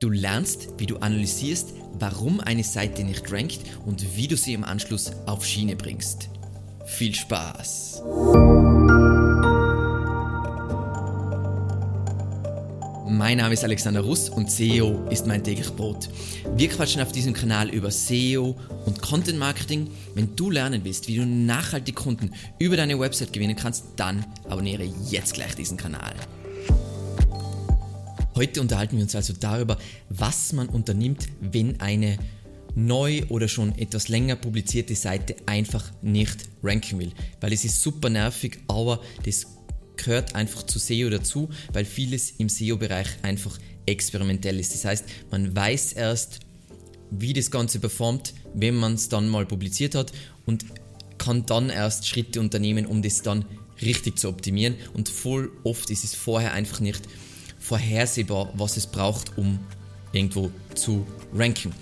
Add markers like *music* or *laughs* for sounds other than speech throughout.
Du lernst, wie du analysierst, warum eine Seite nicht rankt und wie du sie im Anschluss auf Schiene bringst. Viel Spaß! Mein Name ist Alexander Russ und SEO ist mein täglich Brot. Wir quatschen auf diesem Kanal über SEO und Content Marketing. Wenn du lernen willst, wie du nachhaltig Kunden über deine Website gewinnen kannst, dann abonniere jetzt gleich diesen Kanal. Heute unterhalten wir uns also darüber, was man unternimmt, wenn eine neu oder schon etwas länger publizierte Seite einfach nicht ranken will. Weil es ist super nervig, aber das gehört einfach zu SEO dazu, weil vieles im SEO-Bereich einfach experimentell ist. Das heißt, man weiß erst, wie das Ganze performt, wenn man es dann mal publiziert hat und kann dann erst Schritte unternehmen, um das dann richtig zu optimieren. Und voll oft ist es vorher einfach nicht vorhersehbar, was es braucht, um irgendwo zu ranken.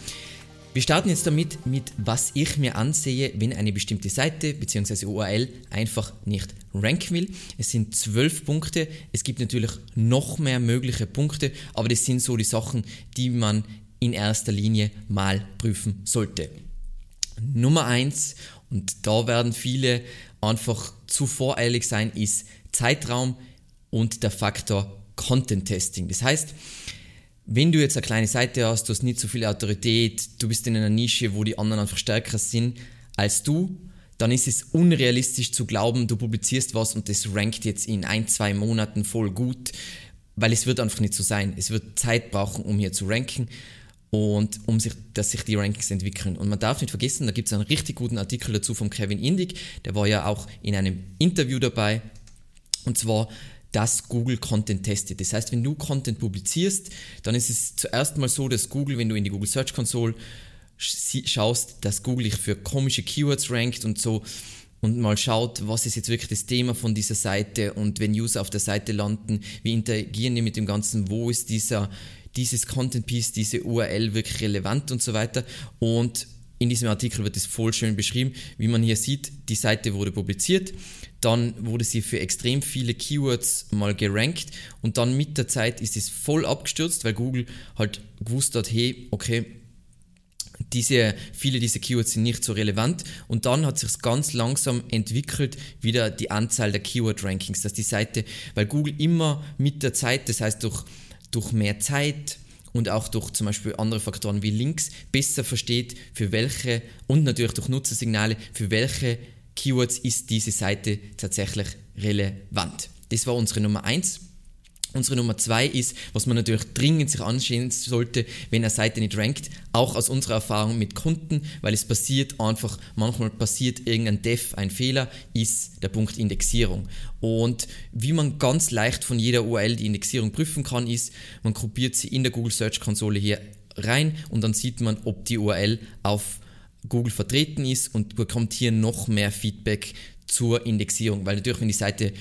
Wir starten jetzt damit, mit was ich mir ansehe, wenn eine bestimmte Seite bzw. URL einfach nicht ranken will. Es sind zwölf Punkte. Es gibt natürlich noch mehr mögliche Punkte, aber das sind so die Sachen, die man in erster Linie mal prüfen sollte. Nummer eins und da werden viele einfach zu voreilig sein, ist Zeitraum und der Faktor Content Testing. Das heißt, wenn du jetzt eine kleine Seite hast, du hast nicht so viel Autorität, du bist in einer Nische, wo die anderen einfach stärker sind als du, dann ist es unrealistisch zu glauben, du publizierst was und das rankt jetzt in ein, zwei Monaten voll gut, weil es wird einfach nicht so sein. Es wird Zeit brauchen, um hier zu ranken und um sich, dass sich die Rankings entwickeln. Und man darf nicht vergessen, da gibt es einen richtig guten Artikel dazu von Kevin Indig, der war ja auch in einem Interview dabei. Und zwar dass Google Content testet. Das heißt, wenn du Content publizierst, dann ist es zuerst mal so, dass Google, wenn du in die Google Search Console schaust, dass Google dich für komische Keywords rankt und so und mal schaut, was ist jetzt wirklich das Thema von dieser Seite und wenn User auf der Seite landen, wie interagieren die mit dem Ganzen, wo ist dieser, dieses Content Piece, diese URL wirklich relevant und so weiter und in diesem Artikel wird es voll schön beschrieben, wie man hier sieht, die Seite wurde publiziert, dann wurde sie für extrem viele Keywords mal gerankt und dann mit der Zeit ist es voll abgestürzt, weil Google halt gewusst hat, hey, okay, diese, viele dieser Keywords sind nicht so relevant und dann hat sich ganz langsam entwickelt wieder die Anzahl der Keyword-Rankings, dass die Seite, weil Google immer mit der Zeit, das heißt durch, durch mehr Zeit, und auch durch zum Beispiel andere Faktoren wie Links besser versteht, für welche und natürlich durch Nutzersignale, für welche Keywords ist diese Seite tatsächlich relevant. Das war unsere Nummer 1. Unsere Nummer zwei ist, was man natürlich dringend sich anschauen sollte, wenn eine Seite nicht rankt, auch aus unserer Erfahrung mit Kunden, weil es passiert einfach, manchmal passiert irgendein Def, ein Fehler, ist der Punkt Indexierung. Und wie man ganz leicht von jeder URL die Indexierung prüfen kann, ist, man kopiert sie in der Google Search Konsole hier rein und dann sieht man, ob die URL auf Google vertreten ist und bekommt hier noch mehr Feedback zur Indexierung, weil natürlich, wenn die Seite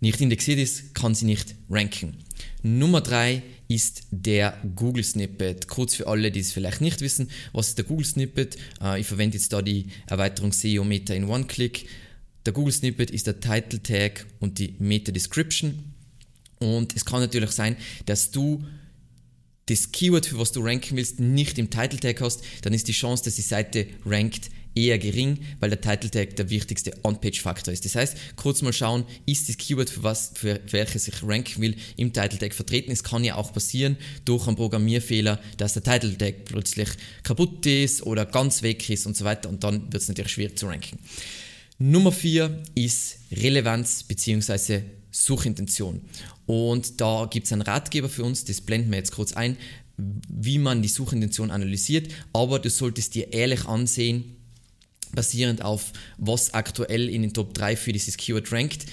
nicht indexiert ist, kann sie nicht ranken. Nummer drei ist der Google Snippet. Kurz für alle, die es vielleicht nicht wissen, was ist der Google Snippet? Äh, ich verwende jetzt da die Erweiterung SEO Meta in One-Click. Der Google Snippet ist der Title Tag und die Meta Description. Und es kann natürlich sein, dass du das Keyword, für was du ranken willst, nicht im Title Tag hast, dann ist die Chance, dass die Seite rankt, eher gering, weil der Title Tag der wichtigste On-Page-Faktor ist. Das heißt, kurz mal schauen, ist das Keyword, für, was, für welches ich ranken will, im Title Tag vertreten. Es kann ja auch passieren durch einen Programmierfehler, dass der Title Tag plötzlich kaputt ist oder ganz weg ist und so weiter und dann wird es natürlich schwierig zu ranken. Nummer 4 ist Relevanz bzw. Suchintention. Und da gibt es einen Ratgeber für uns, das blenden wir jetzt kurz ein, wie man die Suchintention analysiert, aber du solltest dir ehrlich ansehen, basierend auf was aktuell in den Top 3 für dieses Keyword rankt,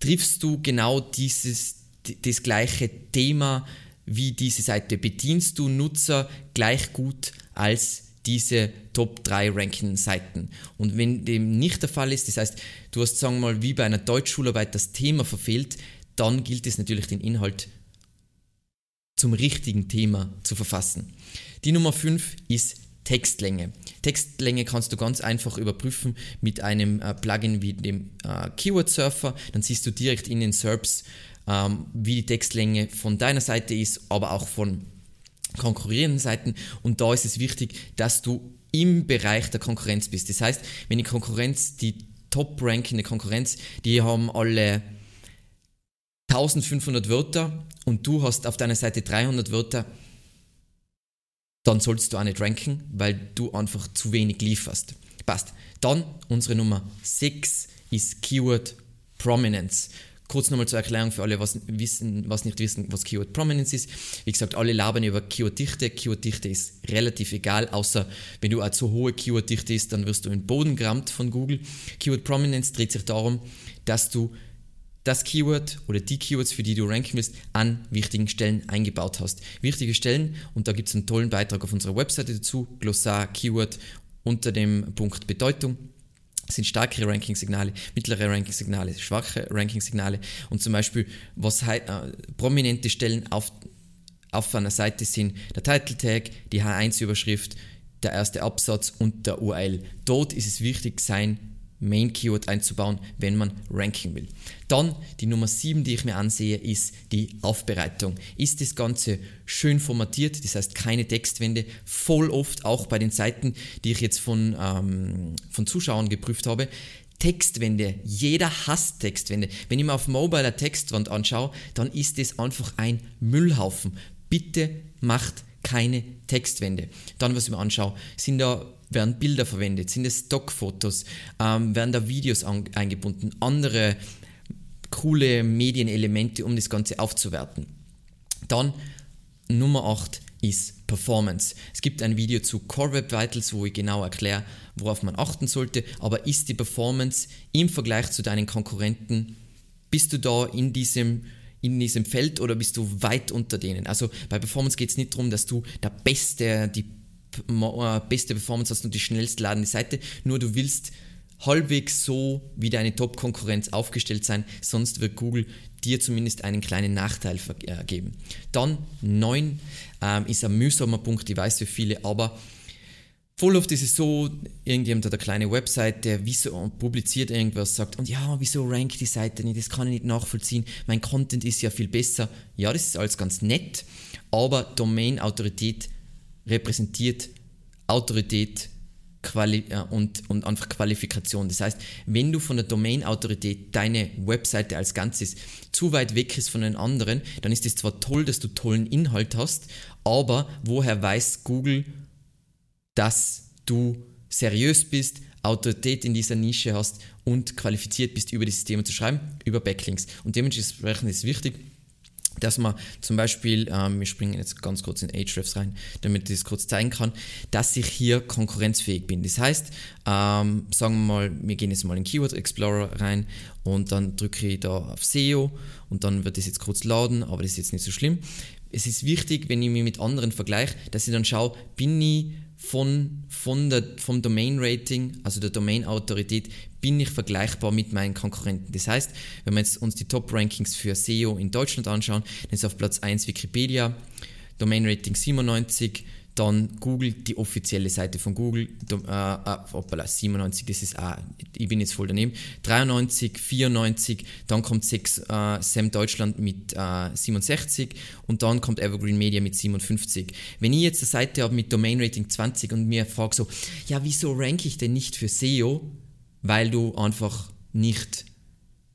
triffst du genau dieses, das gleiche Thema wie diese Seite. Bedienst du Nutzer gleich gut als diese Top 3 rankenden Seiten. Und wenn dem nicht der Fall ist, das heißt, du hast, sagen wir mal, wie bei einer Deutschschularbeit das Thema verfehlt, dann gilt es natürlich, den Inhalt zum richtigen Thema zu verfassen. Die Nummer 5 ist Textlänge. Textlänge kannst du ganz einfach überprüfen mit einem äh, Plugin wie dem äh, Keyword Surfer. Dann siehst du direkt in den SERPs, ähm, wie die Textlänge von deiner Seite ist, aber auch von konkurrierenden Seiten und da ist es wichtig, dass du im Bereich der Konkurrenz bist. Das heißt, wenn die Konkurrenz, die top-rankende Konkurrenz, die haben alle 1500 Wörter und du hast auf deiner Seite 300 Wörter, dann sollst du auch nicht ranken, weil du einfach zu wenig lieferst. Passt. Dann unsere Nummer 6 ist Keyword Prominence. Kurz nochmal zur Erklärung für alle, was, wissen, was nicht wissen, was Keyword Prominence ist. Wie gesagt, alle labern über Keyword-Dichte. Keyword-Dichte ist relativ egal, außer wenn du eine zu hohe Keyword-Dichte ist, dann wirst du in den Boden gerammt von Google. Keyword Prominence dreht sich darum, dass du das Keyword oder die Keywords, für die du ranken willst, an wichtigen Stellen eingebaut hast. Wichtige Stellen, und da gibt es einen tollen Beitrag auf unserer Webseite dazu, Glossar, Keyword unter dem Punkt Bedeutung sind starke Ranking-Signale, mittlere Ranking-Signale, schwache Ranking-Signale und zum Beispiel, was äh, prominente Stellen auf, auf einer Seite sind, der Title-Tag, die H1-Überschrift, der erste Absatz und der URL. Dort ist es wichtig, sein Main Keyword einzubauen, wenn man ranken will. Dann die Nummer 7, die ich mir ansehe, ist die Aufbereitung. Ist das Ganze schön formatiert, das heißt keine Textwände, voll oft auch bei den Seiten, die ich jetzt von, ähm, von Zuschauern geprüft habe, Textwände. Jeder hasst Textwände. Wenn ich mir auf Mobile eine Textwand anschaue, dann ist es einfach ein Müllhaufen. Bitte macht keine Textwände. Dann, was ich mir anschaue, sind da werden Bilder verwendet, sind es Stockfotos, ähm, werden da Videos eingebunden, andere coole Medienelemente, um das Ganze aufzuwerten. Dann Nummer 8 ist Performance. Es gibt ein Video zu Core Web Vitals, wo ich genau erkläre, worauf man achten sollte, aber ist die Performance im Vergleich zu deinen Konkurrenten, bist du da in diesem in diesem Feld oder bist du weit unter denen? Also bei Performance geht es nicht darum, dass du der Beste, die beste Performance hast und die schnellst ladende Seite, nur du willst halbwegs so wie deine Top-Konkurrenz aufgestellt sein, sonst wird Google dir zumindest einen kleinen Nachteil äh, geben. Dann 9 ähm, ist ein mühsamer Punkt, ich weiß für viele, aber voll oft ist es so, irgendjemand hat eine kleine Website, der wieso publiziert irgendwas, sagt, und ja, wieso rankt die Seite nicht, das kann ich nicht nachvollziehen, mein Content ist ja viel besser. Ja, das ist alles ganz nett, aber Domain-Autorität repräsentiert Autorität Quali äh, und, und einfach Qualifikation. Das heißt, wenn du von der Domain-Autorität deine Webseite als Ganzes zu weit weg ist von den anderen, dann ist es zwar toll, dass du tollen Inhalt hast, aber woher weiß Google, dass du seriös bist, Autorität in dieser Nische hast und qualifiziert bist, über dieses Thema zu schreiben? Über Backlinks. Und dementsprechend ist es wichtig, dass man zum Beispiel, ähm, wir springen jetzt ganz kurz in Ahrefs rein, damit ich das kurz zeigen kann, dass ich hier konkurrenzfähig bin. Das heißt, ähm, sagen wir mal, wir gehen jetzt mal in Keyword Explorer rein und dann drücke ich da auf SEO und dann wird das jetzt kurz laden, aber das ist jetzt nicht so schlimm. Es ist wichtig, wenn ich mich mit anderen vergleiche, dass ich dann schaue, bin ich von, von der, vom Domain-Rating, also der Domain-Autorität, bin ich vergleichbar mit meinen Konkurrenten. Das heißt, wenn wir jetzt uns die Top-Rankings für SEO in Deutschland anschauen, dann ist auf Platz 1 Wikipedia, Domain-Rating 97, dann Google, die offizielle Seite von Google, äh, äh, hoppala, 97, das ist, ah, ich bin jetzt voll daneben, 93, 94, dann kommt 6, äh, Sam Deutschland mit äh, 67 und dann kommt Evergreen Media mit 57. Wenn ich jetzt eine Seite habe mit Domain Rating 20 und mir frage so, ja, wieso ranke ich denn nicht für SEO? Weil du einfach nicht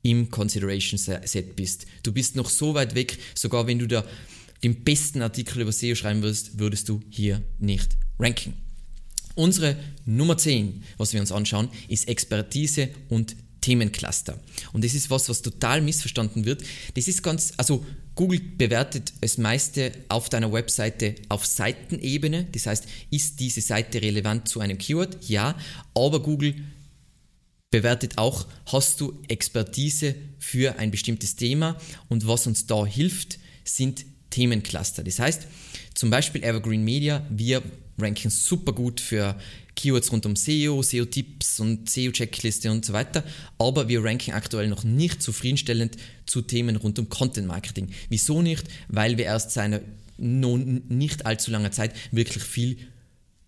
im Consideration Set bist. Du bist noch so weit weg, sogar wenn du da den besten Artikel über SEO schreiben würdest, würdest du hier nicht ranken. Unsere Nummer 10, was wir uns anschauen, ist Expertise und Themencluster. Und das ist was, was total missverstanden wird. Das ist ganz, also Google bewertet das meiste auf deiner Webseite auf Seitenebene. Das heißt, ist diese Seite relevant zu einem Keyword? Ja, aber Google bewertet auch, hast du Expertise für ein bestimmtes Thema und was uns da hilft, sind Themencluster. Das heißt, zum Beispiel Evergreen Media, wir ranken super gut für Keywords rund um SEO, SEO-Tipps und SEO-Checkliste und so weiter, aber wir ranken aktuell noch nicht zufriedenstellend zu Themen rund um Content Marketing. Wieso nicht? Weil wir erst seit einer nicht allzu langer Zeit wirklich viel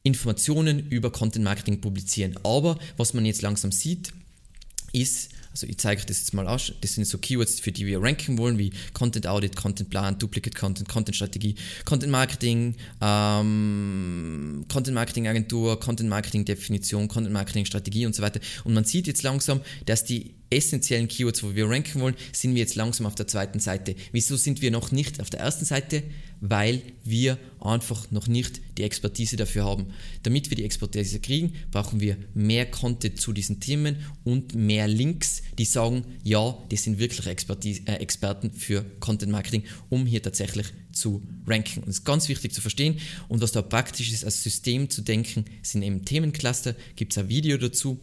Informationen über Content Marketing publizieren. Aber was man jetzt langsam sieht, ist, Also ich zeige euch das jetzt mal aus. Das sind so Keywords, für die wir ranken wollen, wie Content Audit, Content Plan, Duplicate Content, Content Strategie, Content Marketing, ähm, Content Marketing Agentur, Content Marketing Definition, Content Marketing Strategie und so weiter. Und man sieht jetzt langsam, dass die essentiellen Keywords, wo wir ranken wollen, sind wir jetzt langsam auf der zweiten Seite. Wieso sind wir noch nicht auf der ersten Seite? Weil wir einfach noch nicht die Expertise dafür haben. Damit wir die Expertise kriegen, brauchen wir mehr Content zu diesen Themen und mehr Links, die sagen, ja, die sind wirklich Expertise, äh, Experten für Content Marketing, um hier tatsächlich zu ranken. Und das ist ganz wichtig zu verstehen. Und was da praktisch ist, als System zu denken, sind eben Themencluster. Gibt es ein Video dazu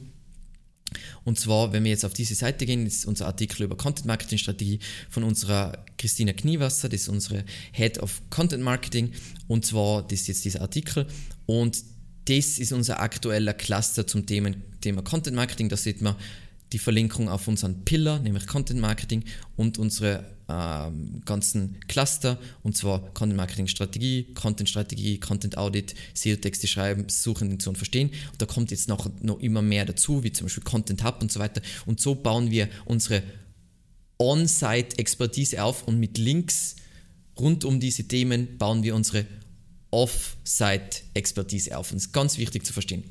und zwar, wenn wir jetzt auf diese Seite gehen, ist unser Artikel über Content Marketing Strategie von unserer Christina Kniewasser, das ist unsere Head of Content Marketing. Und zwar, das ist jetzt dieser Artikel. Und das ist unser aktueller Cluster zum Thema, Thema Content Marketing. Da sieht man die Verlinkung auf unseren Pillar, nämlich Content Marketing und unsere ähm, ganzen Cluster, und zwar Content Marketing Strategie, Content Strategie, Content Audit, SEO-Texte schreiben, suchen, Intention verstehen. Und da kommt jetzt noch, noch immer mehr dazu, wie zum Beispiel Content Hub und so weiter. Und so bauen wir unsere On-Site-Expertise auf und mit Links rund um diese Themen bauen wir unsere Off-Site-Expertise auf. Und das ist ganz wichtig zu verstehen.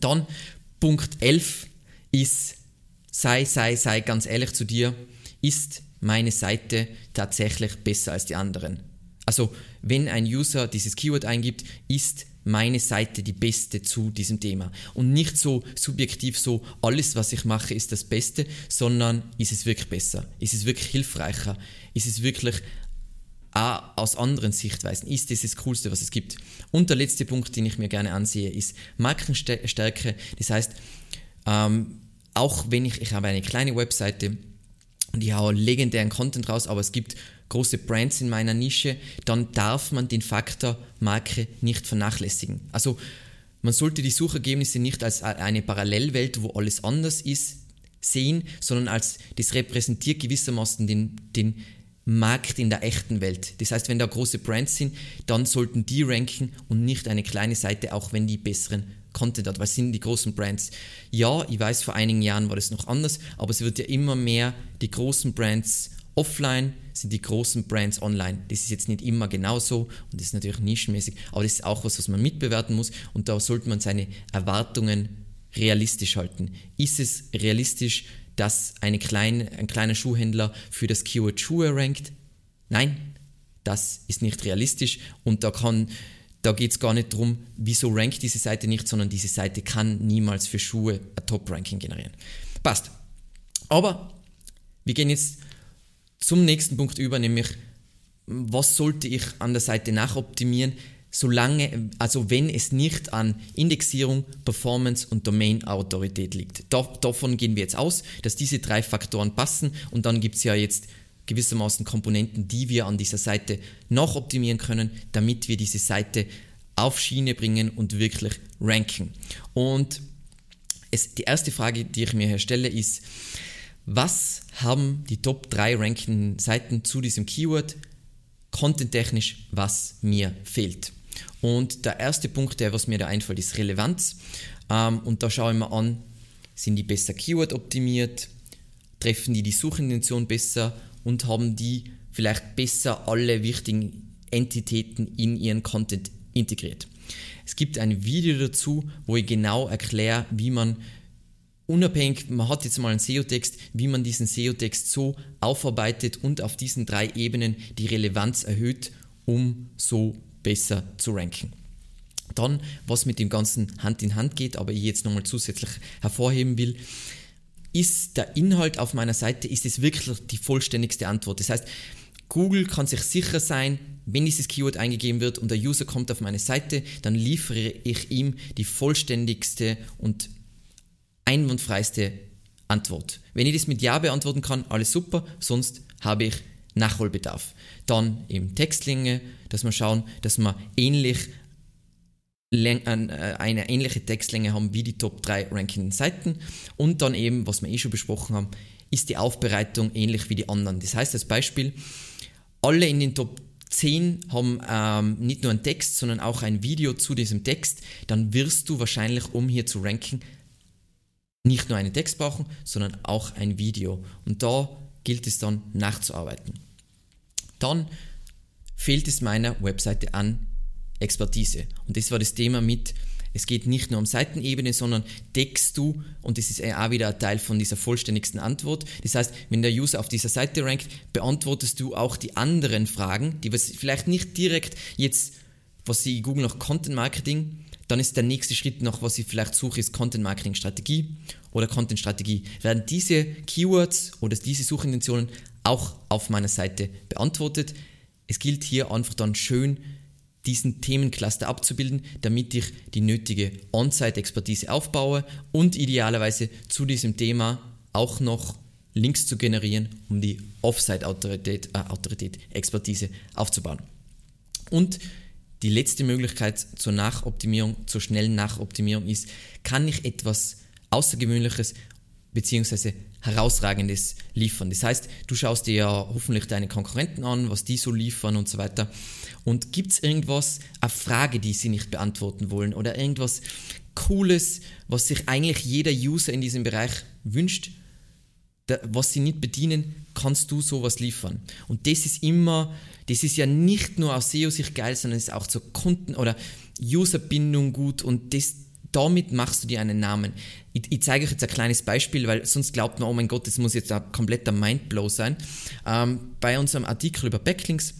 Dann Punkt 11 ist sei, sei, sei ganz ehrlich zu dir, ist meine Seite tatsächlich besser als die anderen? Also, wenn ein User dieses Keyword eingibt, ist meine Seite die beste zu diesem Thema. Und nicht so subjektiv so, alles, was ich mache, ist das Beste, sondern ist es wirklich besser? Ist es wirklich hilfreicher? Ist es wirklich auch aus anderen Sichtweisen? Ist das das Coolste, was es gibt? Und der letzte Punkt, den ich mir gerne ansehe, ist Markenstärke. Das heißt, ähm, auch wenn ich, ich habe eine kleine Webseite und ich haue legendären Content raus, aber es gibt große Brands in meiner Nische, dann darf man den Faktor Marke nicht vernachlässigen. Also man sollte die Suchergebnisse nicht als eine Parallelwelt, wo alles anders ist, sehen, sondern als das repräsentiert gewissermaßen den, den Markt in der echten Welt. Das heißt, wenn da große Brands sind, dann sollten die ranken und nicht eine kleine Seite, auch wenn die besseren Content hat. Was sind die großen Brands? Ja, ich weiß, vor einigen Jahren war das noch anders, aber es wird ja immer mehr die großen Brands offline sind die großen Brands online. Das ist jetzt nicht immer genauso und das ist natürlich nischenmäßig, aber das ist auch was, was man mitbewerten muss und da sollte man seine Erwartungen realistisch halten. Ist es realistisch, dass eine kleine, ein kleiner Schuhhändler für das Keyword Schuhe rankt? Nein, das ist nicht realistisch und da kann da geht es gar nicht darum, wieso rankt diese Seite nicht, sondern diese Seite kann niemals für Schuhe ein Top-Ranking generieren. Passt. Aber wir gehen jetzt zum nächsten Punkt über, nämlich was sollte ich an der Seite nachoptimieren, solange, also wenn es nicht an Indexierung, Performance und Domain-Autorität liegt. Da, davon gehen wir jetzt aus, dass diese drei Faktoren passen und dann gibt es ja jetzt gewissermaßen Komponenten, die wir an dieser Seite noch optimieren können, damit wir diese Seite auf Schiene bringen und wirklich ranken. Und es, die erste Frage, die ich mir hier stelle, ist, was haben die Top 3 rankenden Seiten zu diesem Keyword contenttechnisch, was mir fehlt? Und der erste Punkt, der was mir da einfällt, ist Relevanz. Ähm, und da schaue ich mir an, sind die besser Keyword optimiert? Treffen die die Suchintention besser? Und haben die vielleicht besser alle wichtigen Entitäten in ihren Content integriert. Es gibt ein Video dazu, wo ich genau erkläre, wie man unabhängig, man hat jetzt mal einen SEO-Text, wie man diesen SEO-Text so aufarbeitet und auf diesen drei Ebenen die Relevanz erhöht, um so besser zu ranken. Dann, was mit dem Ganzen Hand in Hand geht, aber ich jetzt nochmal zusätzlich hervorheben will, ist der Inhalt auf meiner Seite, ist es wirklich die vollständigste Antwort. Das heißt, Google kann sich sicher sein, wenn dieses Keyword eingegeben wird und der User kommt auf meine Seite, dann liefere ich ihm die vollständigste und einwandfreiste Antwort. Wenn ich das mit Ja beantworten kann, alles super, sonst habe ich Nachholbedarf. Dann eben Textlänge, dass wir schauen, dass wir ähnlich äh, eine ähnliche Textlänge haben wie die Top 3 rankenden Seiten. Und dann eben, was wir eh schon besprochen haben, ist die Aufbereitung ähnlich wie die anderen. Das heißt als Beispiel, alle in den Top 10 haben ähm, nicht nur einen Text, sondern auch ein Video zu diesem Text. Dann wirst du wahrscheinlich, um hier zu ranken, nicht nur einen Text brauchen, sondern auch ein Video. Und da gilt es dann nachzuarbeiten. Dann fehlt es meiner Webseite an Expertise. Und das war das Thema mit, es geht nicht nur um Seitenebene, sondern deckst du, und das ist auch wieder ein Teil von dieser vollständigsten Antwort. Das heißt, wenn der User auf dieser Seite rankt, beantwortest du auch die anderen Fragen, die was vielleicht nicht direkt jetzt, was sie googeln nach Content Marketing, dann ist der nächste Schritt noch, was ich vielleicht suche, ist Content Marketing Strategie oder Content Strategie. Werden diese Keywords oder diese Suchintentionen auch auf meiner Seite beantwortet? Es gilt hier einfach dann schön diesen Themencluster abzubilden, damit ich die nötige On-Site-Expertise aufbaue und idealerweise zu diesem Thema auch noch Links zu generieren, um die Off-Site-Autorität, äh, Autorität, Expertise aufzubauen. Und die letzte Möglichkeit zur Nachoptimierung, zur schnellen Nachoptimierung ist, kann ich etwas Außergewöhnliches bzw. Herausragendes liefern. Das heißt, du schaust dir ja hoffentlich deine Konkurrenten an, was die so liefern und so weiter. Und gibt es irgendwas, eine Frage, die sie nicht beantworten wollen oder irgendwas Cooles, was sich eigentlich jeder User in diesem Bereich wünscht, was sie nicht bedienen, kannst du sowas liefern. Und das ist immer, das ist ja nicht nur aus SEO-Sicht geil, sondern es ist auch zur Kunden- oder Userbindung gut und das, damit machst du dir einen Namen. Ich, ich, zeige euch jetzt ein kleines Beispiel, weil sonst glaubt man, oh mein Gott, das muss jetzt ein kompletter Mindblow sein. Ähm, bei unserem Artikel über Backlinks,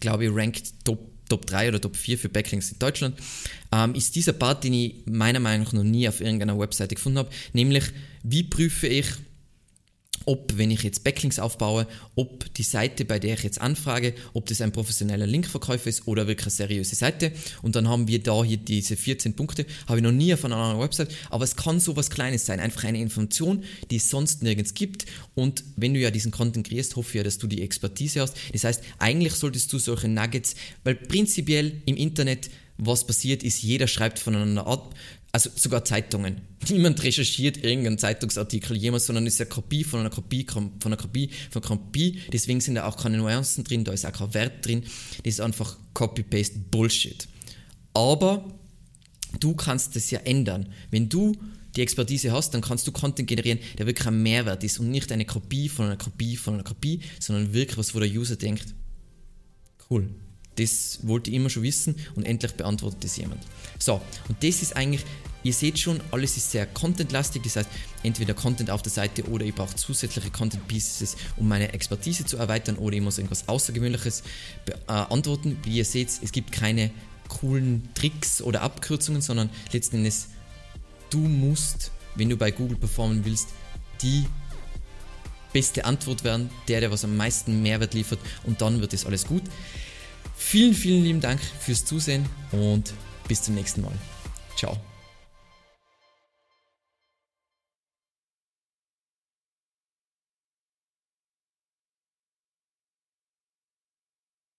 glaube ich, rankt Top Top 3 oder Top 4 für Backlinks in Deutschland, ähm, ist dieser Part, den ich meiner Meinung nach noch nie auf irgendeiner Webseite gefunden habe, nämlich wie prüfe ich ob, wenn ich jetzt Backlinks aufbaue, ob die Seite, bei der ich jetzt anfrage, ob das ein professioneller Linkverkäufer ist oder wirklich eine seriöse Seite. Und dann haben wir da hier diese 14 Punkte. Habe ich noch nie auf einer anderen Website, aber es kann so was Kleines sein. Einfach eine Information, die es sonst nirgends gibt. Und wenn du ja diesen Content kreierst, hoffe ich ja, dass du die Expertise hast. Das heißt, eigentlich solltest du solche Nuggets, weil prinzipiell im Internet was passiert ist, jeder schreibt voneinander ab, also sogar Zeitungen. *laughs* Niemand recherchiert irgendeinen Zeitungsartikel jemals, sondern ist eine Kopie von einer Kopie von einer Kopie von einer Kopie. Deswegen sind da auch keine Nuancen drin, da ist auch kein Wert drin. Das ist einfach Copy-Paste Bullshit. Aber du kannst das ja ändern. Wenn du die Expertise hast, dann kannst du Content generieren, der wirklich ein Mehrwert ist und nicht eine Kopie von einer Kopie von einer Kopie, sondern wirklich was, wo der User denkt, cool, das wollte ich immer schon wissen und endlich beantwortet es jemand. So, und das ist eigentlich, ihr seht schon, alles ist sehr contentlastig, das heißt, entweder Content auf der Seite oder ich brauche zusätzliche Content Pieces, um meine Expertise zu erweitern oder ich muss irgendwas Außergewöhnliches beantworten. Wie ihr seht, es gibt keine coolen Tricks oder Abkürzungen, sondern letzten Endes, du musst, wenn du bei Google performen willst, die beste Antwort werden, der, der was am meisten Mehrwert liefert und dann wird es alles gut. Vielen, vielen lieben Dank fürs Zusehen und bis zum nächsten Mal. Ciao.